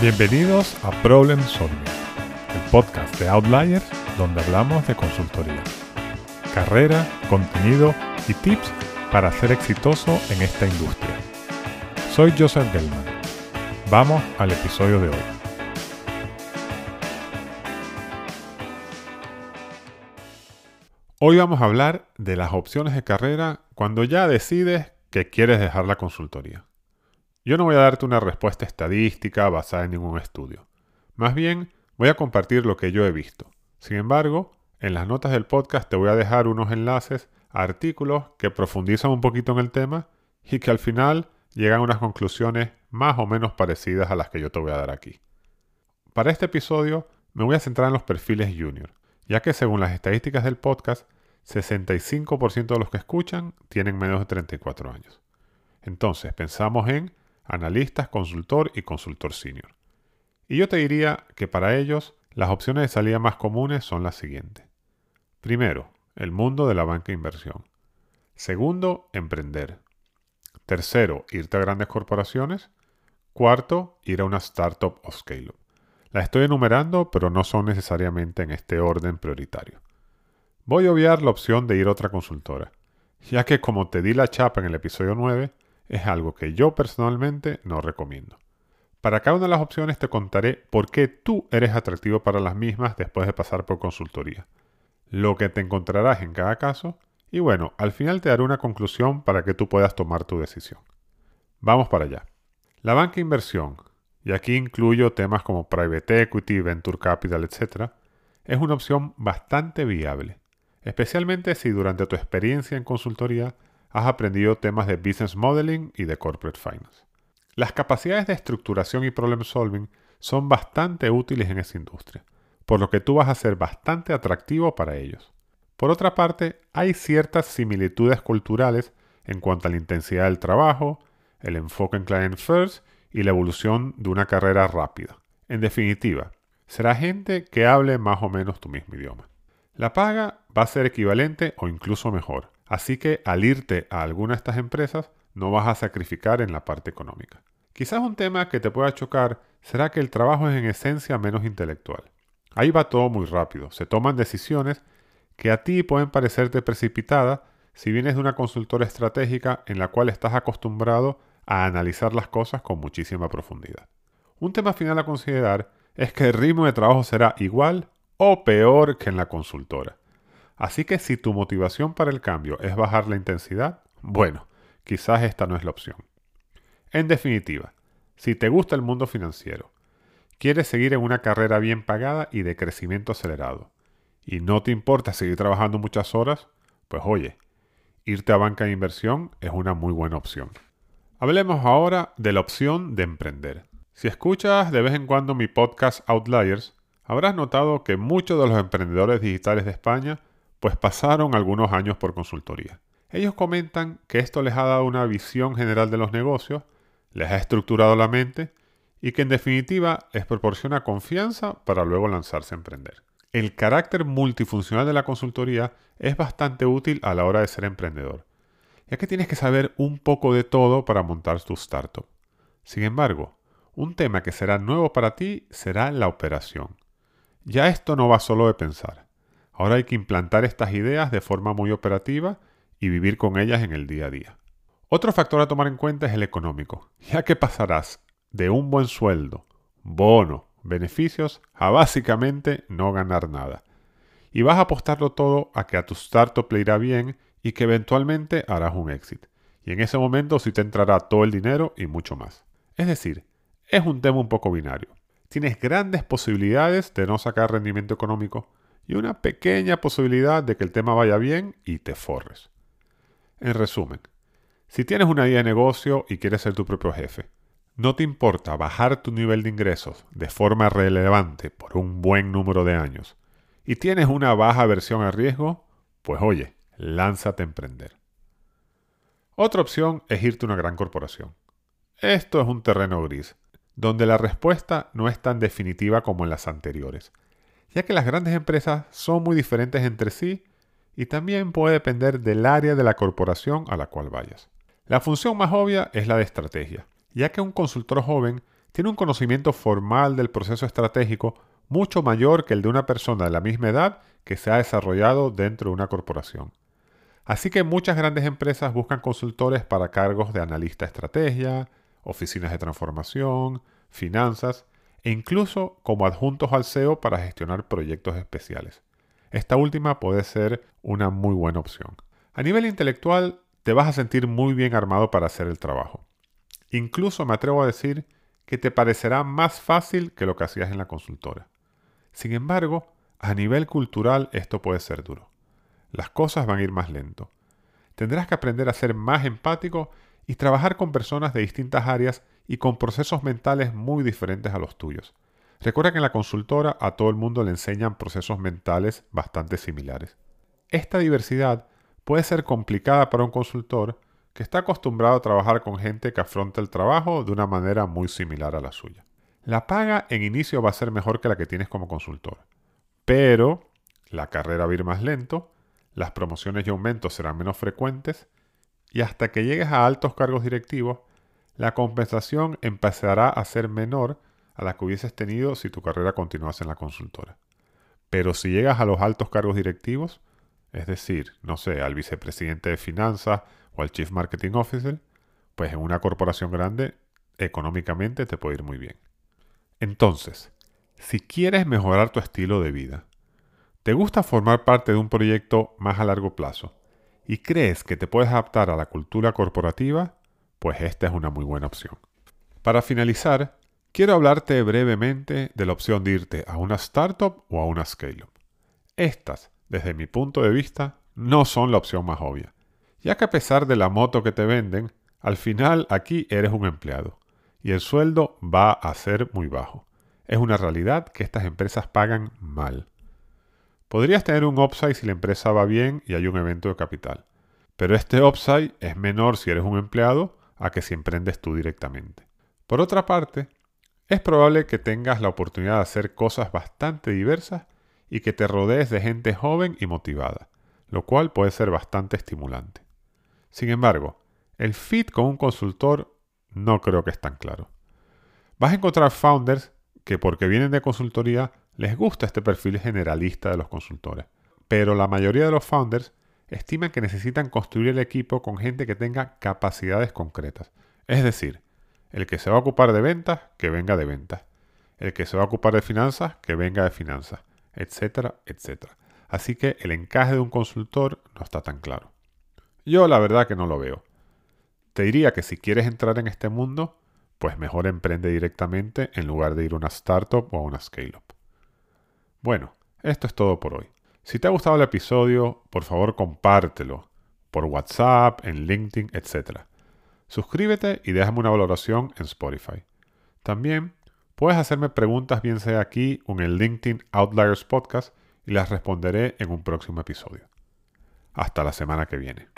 Bienvenidos a Problem Solving, el podcast de Outliers donde hablamos de consultoría, carrera, contenido y tips para ser exitoso en esta industria. Soy Joseph Gelman. Vamos al episodio de hoy. Hoy vamos a hablar de las opciones de carrera cuando ya decides que quieres dejar la consultoría. Yo no voy a darte una respuesta estadística basada en ningún estudio. Más bien, voy a compartir lo que yo he visto. Sin embargo, en las notas del podcast te voy a dejar unos enlaces a artículos que profundizan un poquito en el tema y que al final llegan a unas conclusiones más o menos parecidas a las que yo te voy a dar aquí. Para este episodio me voy a centrar en los perfiles junior, ya que según las estadísticas del podcast, 65% de los que escuchan tienen menos de 34 años. Entonces, pensamos en analistas, consultor y consultor senior. Y yo te diría que para ellos las opciones de salida más comunes son las siguientes. Primero, el mundo de la banca de inversión. Segundo, emprender. Tercero, irte a grandes corporaciones. Cuarto, ir a una startup o scale-up. Las estoy enumerando, pero no son necesariamente en este orden prioritario. Voy a obviar la opción de ir a otra consultora, ya que como te di la chapa en el episodio 9, es algo que yo personalmente no recomiendo. Para cada una de las opciones te contaré por qué tú eres atractivo para las mismas después de pasar por consultoría, lo que te encontrarás en cada caso y bueno, al final te daré una conclusión para que tú puedas tomar tu decisión. Vamos para allá. La banca inversión, y aquí incluyo temas como private equity, venture capital, etc., es una opción bastante viable, especialmente si durante tu experiencia en consultoría has aprendido temas de business modeling y de corporate finance. Las capacidades de estructuración y problem solving son bastante útiles en esa industria, por lo que tú vas a ser bastante atractivo para ellos. Por otra parte, hay ciertas similitudes culturales en cuanto a la intensidad del trabajo, el enfoque en client first y la evolución de una carrera rápida. En definitiva, será gente que hable más o menos tu mismo idioma. La paga va a ser equivalente o incluso mejor, Así que al irte a alguna de estas empresas no vas a sacrificar en la parte económica. Quizás un tema que te pueda chocar será que el trabajo es en esencia menos intelectual. Ahí va todo muy rápido, se toman decisiones que a ti pueden parecerte precipitadas si vienes de una consultora estratégica en la cual estás acostumbrado a analizar las cosas con muchísima profundidad. Un tema final a considerar es que el ritmo de trabajo será igual o peor que en la consultora. Así que si tu motivación para el cambio es bajar la intensidad, bueno, quizás esta no es la opción. En definitiva, si te gusta el mundo financiero, quieres seguir en una carrera bien pagada y de crecimiento acelerado, y no te importa seguir trabajando muchas horas, pues oye, irte a banca de inversión es una muy buena opción. Hablemos ahora de la opción de emprender. Si escuchas de vez en cuando mi podcast Outliers, habrás notado que muchos de los emprendedores digitales de España pues pasaron algunos años por consultoría. Ellos comentan que esto les ha dado una visión general de los negocios, les ha estructurado la mente y que en definitiva les proporciona confianza para luego lanzarse a emprender. El carácter multifuncional de la consultoría es bastante útil a la hora de ser emprendedor, ya que tienes que saber un poco de todo para montar tu startup. Sin embargo, un tema que será nuevo para ti será la operación. Ya esto no va solo de pensar. Ahora hay que implantar estas ideas de forma muy operativa y vivir con ellas en el día a día. Otro factor a tomar en cuenta es el económico, ya que pasarás de un buen sueldo, bono, beneficios, a básicamente no ganar nada. Y vas a apostarlo todo a que a tu startup le irá bien y que eventualmente harás un éxito. Y en ese momento sí te entrará todo el dinero y mucho más. Es decir, es un tema un poco binario. Tienes grandes posibilidades de no sacar rendimiento económico, y una pequeña posibilidad de que el tema vaya bien y te forres. En resumen, si tienes una idea de negocio y quieres ser tu propio jefe, no te importa bajar tu nivel de ingresos de forma relevante por un buen número de años y tienes una baja versión a riesgo, pues oye, lánzate a emprender. Otra opción es irte a una gran corporación. Esto es un terreno gris, donde la respuesta no es tan definitiva como en las anteriores ya que las grandes empresas son muy diferentes entre sí y también puede depender del área de la corporación a la cual vayas. La función más obvia es la de estrategia, ya que un consultor joven tiene un conocimiento formal del proceso estratégico mucho mayor que el de una persona de la misma edad que se ha desarrollado dentro de una corporación. Así que muchas grandes empresas buscan consultores para cargos de analista estrategia, oficinas de transformación, finanzas e incluso como adjuntos al SEO para gestionar proyectos especiales. Esta última puede ser una muy buena opción. A nivel intelectual, te vas a sentir muy bien armado para hacer el trabajo. Incluso me atrevo a decir que te parecerá más fácil que lo que hacías en la consultora. Sin embargo, a nivel cultural esto puede ser duro. Las cosas van a ir más lento. Tendrás que aprender a ser más empático y trabajar con personas de distintas áreas y con procesos mentales muy diferentes a los tuyos. Recuerda que en la consultora a todo el mundo le enseñan procesos mentales bastante similares. Esta diversidad puede ser complicada para un consultor que está acostumbrado a trabajar con gente que afronta el trabajo de una manera muy similar a la suya. La paga en inicio va a ser mejor que la que tienes como consultor, pero la carrera va a ir más lento, las promociones y aumentos serán menos frecuentes y hasta que llegues a altos cargos directivos, la compensación empezará a ser menor a la que hubieses tenido si tu carrera continuase en la consultora. Pero si llegas a los altos cargos directivos, es decir, no sé, al vicepresidente de finanzas o al chief marketing officer, pues en una corporación grande económicamente te puede ir muy bien. Entonces, si quieres mejorar tu estilo de vida, te gusta formar parte de un proyecto más a largo plazo y crees que te puedes adaptar a la cultura corporativa, pues esta es una muy buena opción. Para finalizar, quiero hablarte brevemente de la opción de irte a una startup o a una scale-up. Estas, desde mi punto de vista, no son la opción más obvia, ya que a pesar de la moto que te venden, al final aquí eres un empleado y el sueldo va a ser muy bajo. Es una realidad que estas empresas pagan mal. Podrías tener un upside si la empresa va bien y hay un evento de capital, pero este upside es menor si eres un empleado a que si emprendes tú directamente. Por otra parte, es probable que tengas la oportunidad de hacer cosas bastante diversas y que te rodees de gente joven y motivada, lo cual puede ser bastante estimulante. Sin embargo, el fit con un consultor no creo que es tan claro. Vas a encontrar founders que porque vienen de consultoría les gusta este perfil generalista de los consultores, pero la mayoría de los founders estiman que necesitan construir el equipo con gente que tenga capacidades concretas. Es decir, el que se va a ocupar de ventas, que venga de ventas. El que se va a ocupar de finanzas, que venga de finanzas, etcétera, etcétera. Así que el encaje de un consultor no está tan claro. Yo la verdad que no lo veo. Te diría que si quieres entrar en este mundo, pues mejor emprende directamente en lugar de ir a una startup o a una scale-up. Bueno, esto es todo por hoy. Si te ha gustado el episodio, por favor compártelo por WhatsApp, en LinkedIn, etc. Suscríbete y déjame una valoración en Spotify. También puedes hacerme preguntas bien sea aquí o en el LinkedIn Outliers Podcast y las responderé en un próximo episodio. Hasta la semana que viene.